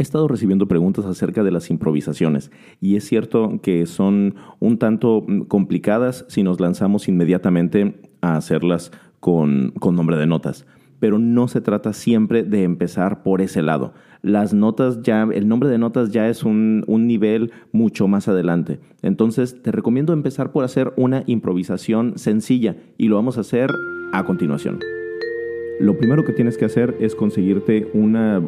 He estado recibiendo preguntas acerca de las improvisaciones y es cierto que son un tanto mm, complicadas si nos lanzamos inmediatamente a hacerlas con, nombre de notas. Pero no se trata siempre de empezar por ese lado. Las notas ya, el nombre de notas ya es un, un nivel mucho más adelante. Entonces te recomiendo empezar por hacer una improvisación sencilla y lo vamos a hacer a continuación. Lo primero que tienes que hacer es conseguirte una,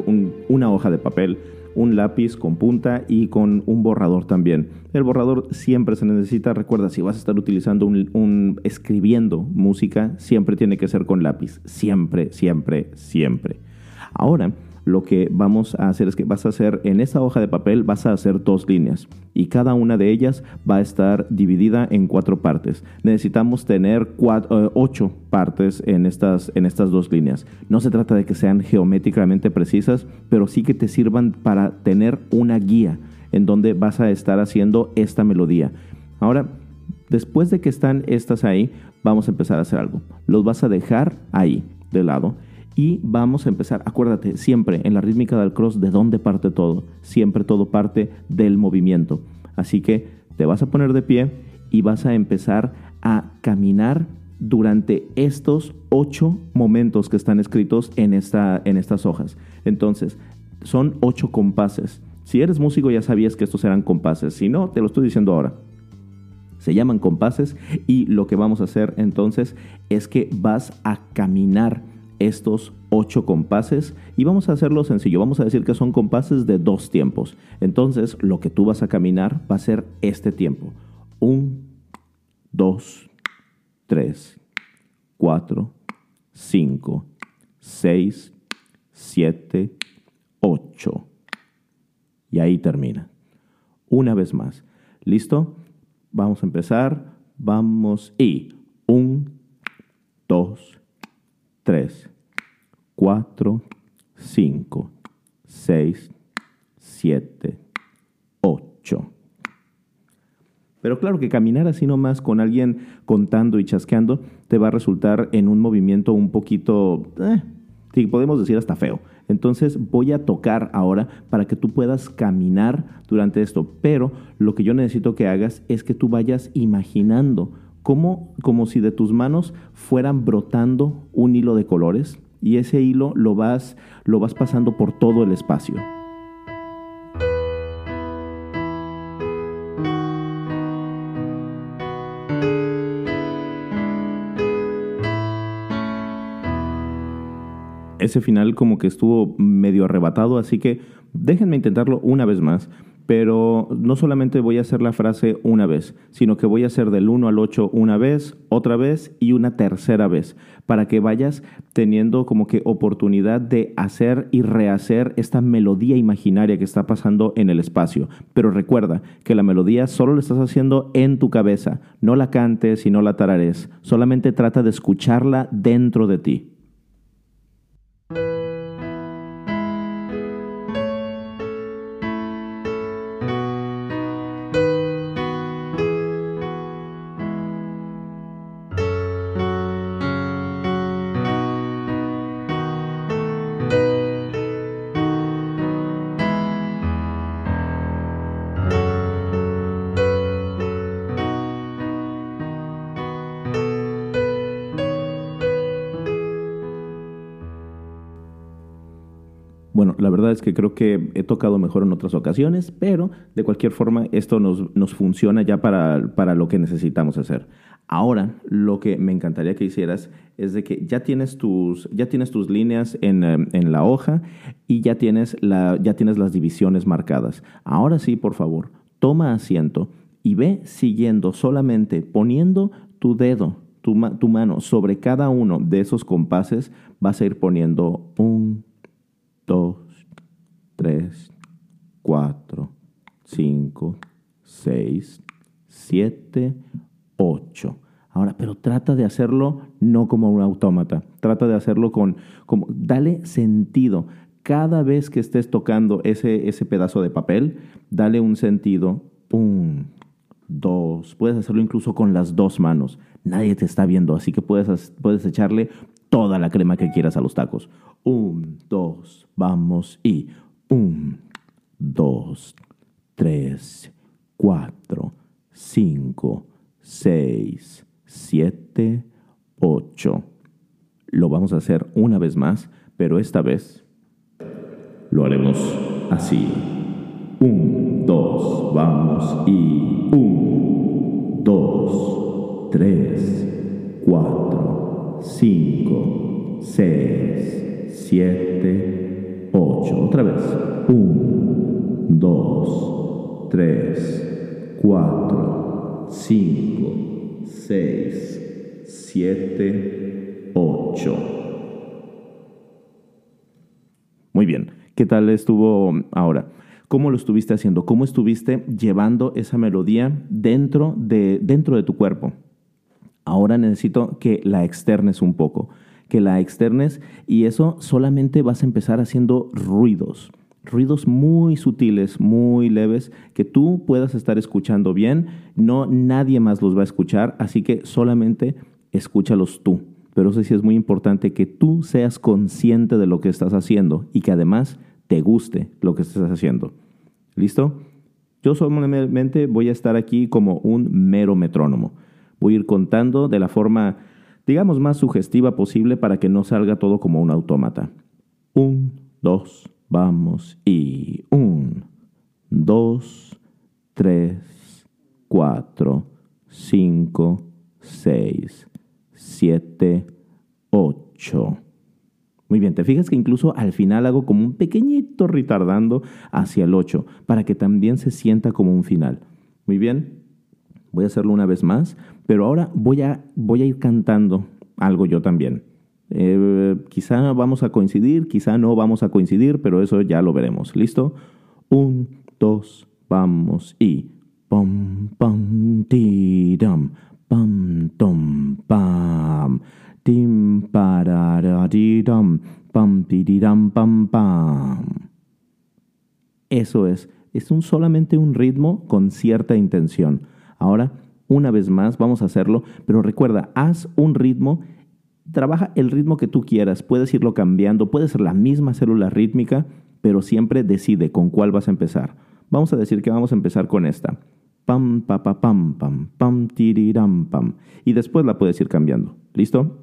una hoja de papel, un lápiz con punta y con un borrador también. El borrador siempre se necesita, recuerda, si vas a estar utilizando un, un, escribiendo música, siempre tiene que ser con lápiz, siempre, siempre, siempre. Ahora, lo que vamos a hacer es que vas a hacer en esa hoja de papel vas a hacer dos líneas y cada una de ellas va a estar dividida en cuatro partes. Necesitamos tener eh, ocho partes en estas, en estas dos líneas. No se trata de que sean geométricamente precisas, pero sí que te sirvan para tener una guía en donde vas a estar haciendo esta melodía. Ahora, después de que están estas ahí, vamos a empezar a hacer algo. Los vas a dejar ahí, de lado y vamos a empezar, acuérdate, siempre en la rítmica del cross, ¿de dónde parte todo? Siempre todo parte del movimiento. Así que te vas a poner de pie y vas a empezar a caminar durante estos ocho momentos que están escritos en, esta, en estas hojas. Entonces, son ocho compases. Si eres músico ya sabías que estos eran compases. Si no, te lo estoy diciendo ahora. Se llaman compases y lo que vamos a hacer entonces es que vas a caminar estos ocho compases y vamos a hacerlo sencillo. Vamos a decir que son compases de dos tiempos. Entonces, lo que tú vas a caminar va a ser este tiempo. Un, dos, tres, cuatro, cinco, seis, siete, ocho. Y ahí termina. Una vez más. ¿Listo? Vamos a empezar. Vamos y un, dos, 3, 4, 5, 6, 7, 8. Pero claro que caminar así nomás con alguien contando y chasqueando te va a resultar en un movimiento un poquito, eh, podemos decir hasta feo. Entonces voy a tocar ahora para que tú puedas caminar durante esto. Pero lo que yo necesito que hagas es que tú vayas imaginando como, como si de tus manos fueran brotando un hilo de colores y ese hilo lo vas, lo vas pasando por todo el espacio. Ese final como que estuvo medio arrebatado, así que déjenme intentarlo una vez más pero no solamente voy a hacer la frase una vez, sino que voy a hacer del 1 al 8 una vez, otra vez y una tercera vez, para que vayas teniendo como que oportunidad de hacer y rehacer esta melodía imaginaria que está pasando en el espacio. Pero recuerda que la melodía solo la estás haciendo en tu cabeza, no la cantes y no la tarares, solamente trata de escucharla dentro de ti. La verdad es que creo que he tocado mejor en otras ocasiones, pero de cualquier forma esto nos, nos funciona ya para, para, lo que necesitamos hacer. Ahora, lo que me encantaría que hicieras es de que ya tienes tus, ya tienes tus líneas en, eh, en la hoja y ya tienes, la, ya tienes las divisiones marcadas. Ahora sí, por favor, toma asiento y ve siguiendo solamente poniendo tu dedo, tu, tu mano sobre cada uno de esos compases, vas a ir poniendo un 2, 3, 4, 5, 6, 7, 8. Ahora, pero trata de hacerlo no como un autómata, trata de hacerlo con, como, dale sentido. Cada vez que estés tocando ese, ese pedazo de papel, dale un sentido. Un, dos, puedes hacerlo incluso con las dos manos. Nadie te está viendo, así que puedes, puedes echarle toda la crema que quieras a los tacos. Un, dos, vamos y un, dos, tres, cuatro, cinco, seis, siete, ocho. Lo vamos a hacer una vez más, pero esta vez lo haremos así. Un, dos, vamos y un, dos, tres, cuatro, cinco, seis, siete, ocho. Otra vez. Un, dos, tres, cuatro, cinco, seis, siete, ocho. Muy bien. ¿Qué tal estuvo ahora? ¿Cómo lo estuviste haciendo? ¿Cómo estuviste llevando esa melodía dentro de, dentro de tu cuerpo? Ahora necesito que la externes un poco, que la externes y eso solamente vas a empezar haciendo ruidos, ruidos muy sutiles, muy leves, que tú puedas estar escuchando bien, no nadie más los va a escuchar, así que solamente escúchalos tú. Pero eso sí es muy importante que tú seas consciente de lo que estás haciendo y que además te guste lo que estás haciendo. ¿Listo? Yo solamente voy a estar aquí como un mero metrónomo. Voy a ir contando de la forma, digamos, más sugestiva posible para que no salga todo como un autómata. Un, dos, vamos y un, dos, tres, cuatro, cinco, seis, siete, ocho. Muy bien, te fijas que incluso al final hago como un pequeñito retardando hacia el 8 para que también se sienta como un final. Muy bien, voy a hacerlo una vez más, pero ahora voy a, voy a ir cantando algo yo también. Eh, quizá vamos a coincidir, quizá no vamos a coincidir, pero eso ya lo veremos. ¿Listo? Un, dos, vamos y... Pam, pam, pam, tom, pam. Tim pararadiram, pam pam pam. Eso es, es un, solamente un ritmo con cierta intención. Ahora, una vez más, vamos a hacerlo, pero recuerda, haz un ritmo, trabaja el ritmo que tú quieras, puedes irlo cambiando, puede ser la misma célula rítmica, pero siempre decide con cuál vas a empezar. Vamos a decir que vamos a empezar con esta. Pam, pa, pa, pam, pam, pam, tiriram, pam. Y después la puedes ir cambiando. ¿Listo?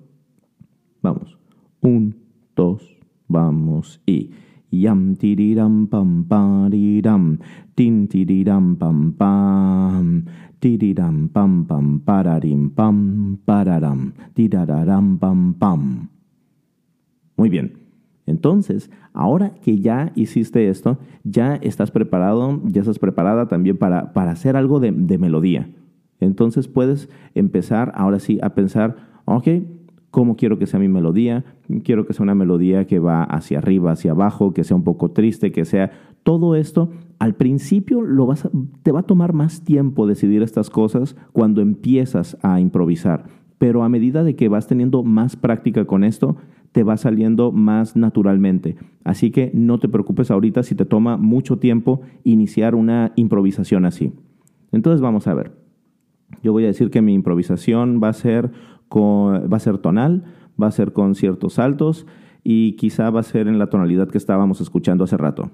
Vamos. Un, dos, vamos y. Yam tiriram pam pariram, tin tiriram pam pam, tiriram pam pam pararim pam pararam, tirararam pam pam. Muy bien. Entonces, ahora que ya hiciste esto, ya estás preparado, ya estás preparada también para, para hacer algo de, de melodía. Entonces puedes empezar ahora sí a pensar, ok, cómo quiero que sea mi melodía, quiero que sea una melodía que va hacia arriba, hacia abajo, que sea un poco triste, que sea todo esto. Al principio lo vas te va a tomar más tiempo decidir estas cosas cuando empiezas a improvisar, pero a medida de que vas teniendo más práctica con esto, te va saliendo más naturalmente. Así que no te preocupes ahorita si te toma mucho tiempo iniciar una improvisación así. Entonces vamos a ver. Yo voy a decir que mi improvisación va a ser va a ser tonal, va a ser con ciertos saltos y quizá va a ser en la tonalidad que estábamos escuchando hace rato.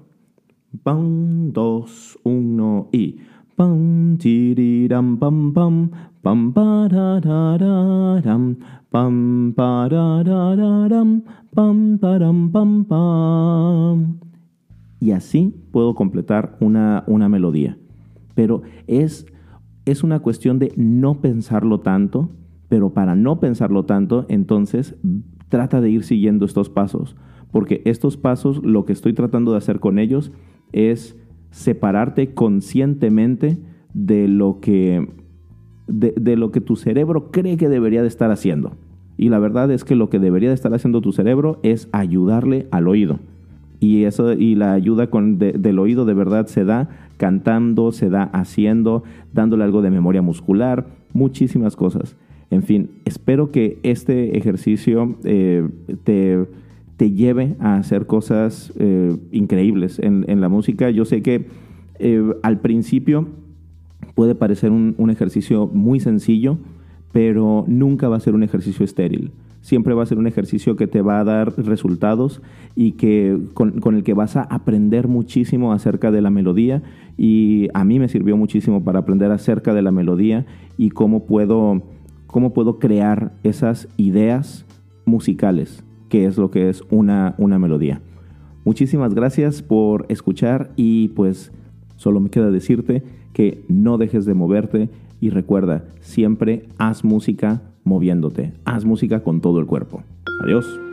Pam, dos, uno y. Pam, tiriram, pam, pam, pam, parararam, pam, parararam, pam, param, pam, pam. Y así puedo completar una, una melodía. Pero es, es una cuestión de no pensarlo tanto, pero para no pensarlo tanto, entonces trata de ir siguiendo estos pasos, porque estos pasos lo que estoy tratando de hacer con ellos es separarte conscientemente de lo que, de, lo que tu cerebro cree que debería de estar haciendo. Y la verdad es que lo que debería de estar haciendo tu cerebro es ayudarle al oído. Y, eso, y la ayuda con del oído de verdad se da cantando, se da haciendo, dándole algo de memoria muscular, muchísimas cosas. En fin, espero que este ejercicio eh, te, lleve a hacer cosas eh, increíbles en, la música. Yo sé que eh, al principio puede parecer un, ejercicio muy sencillo, pero nunca va a ser un ejercicio estéril. siempre va a ser un ejercicio que te va a dar resultados y que con, con, el que vas a aprender muchísimo acerca de la melodía y a mí me sirvió muchísimo para aprender acerca de la melodía y cómo puedo, cómo puedo crear esas ideas musicales, que es lo que es una, una melodía. Muchísimas gracias por escuchar y pues solo me queda decirte que no dejes de moverte y recuerda, siempre haz música moviéndote, haz música con todo el cuerpo. Adiós.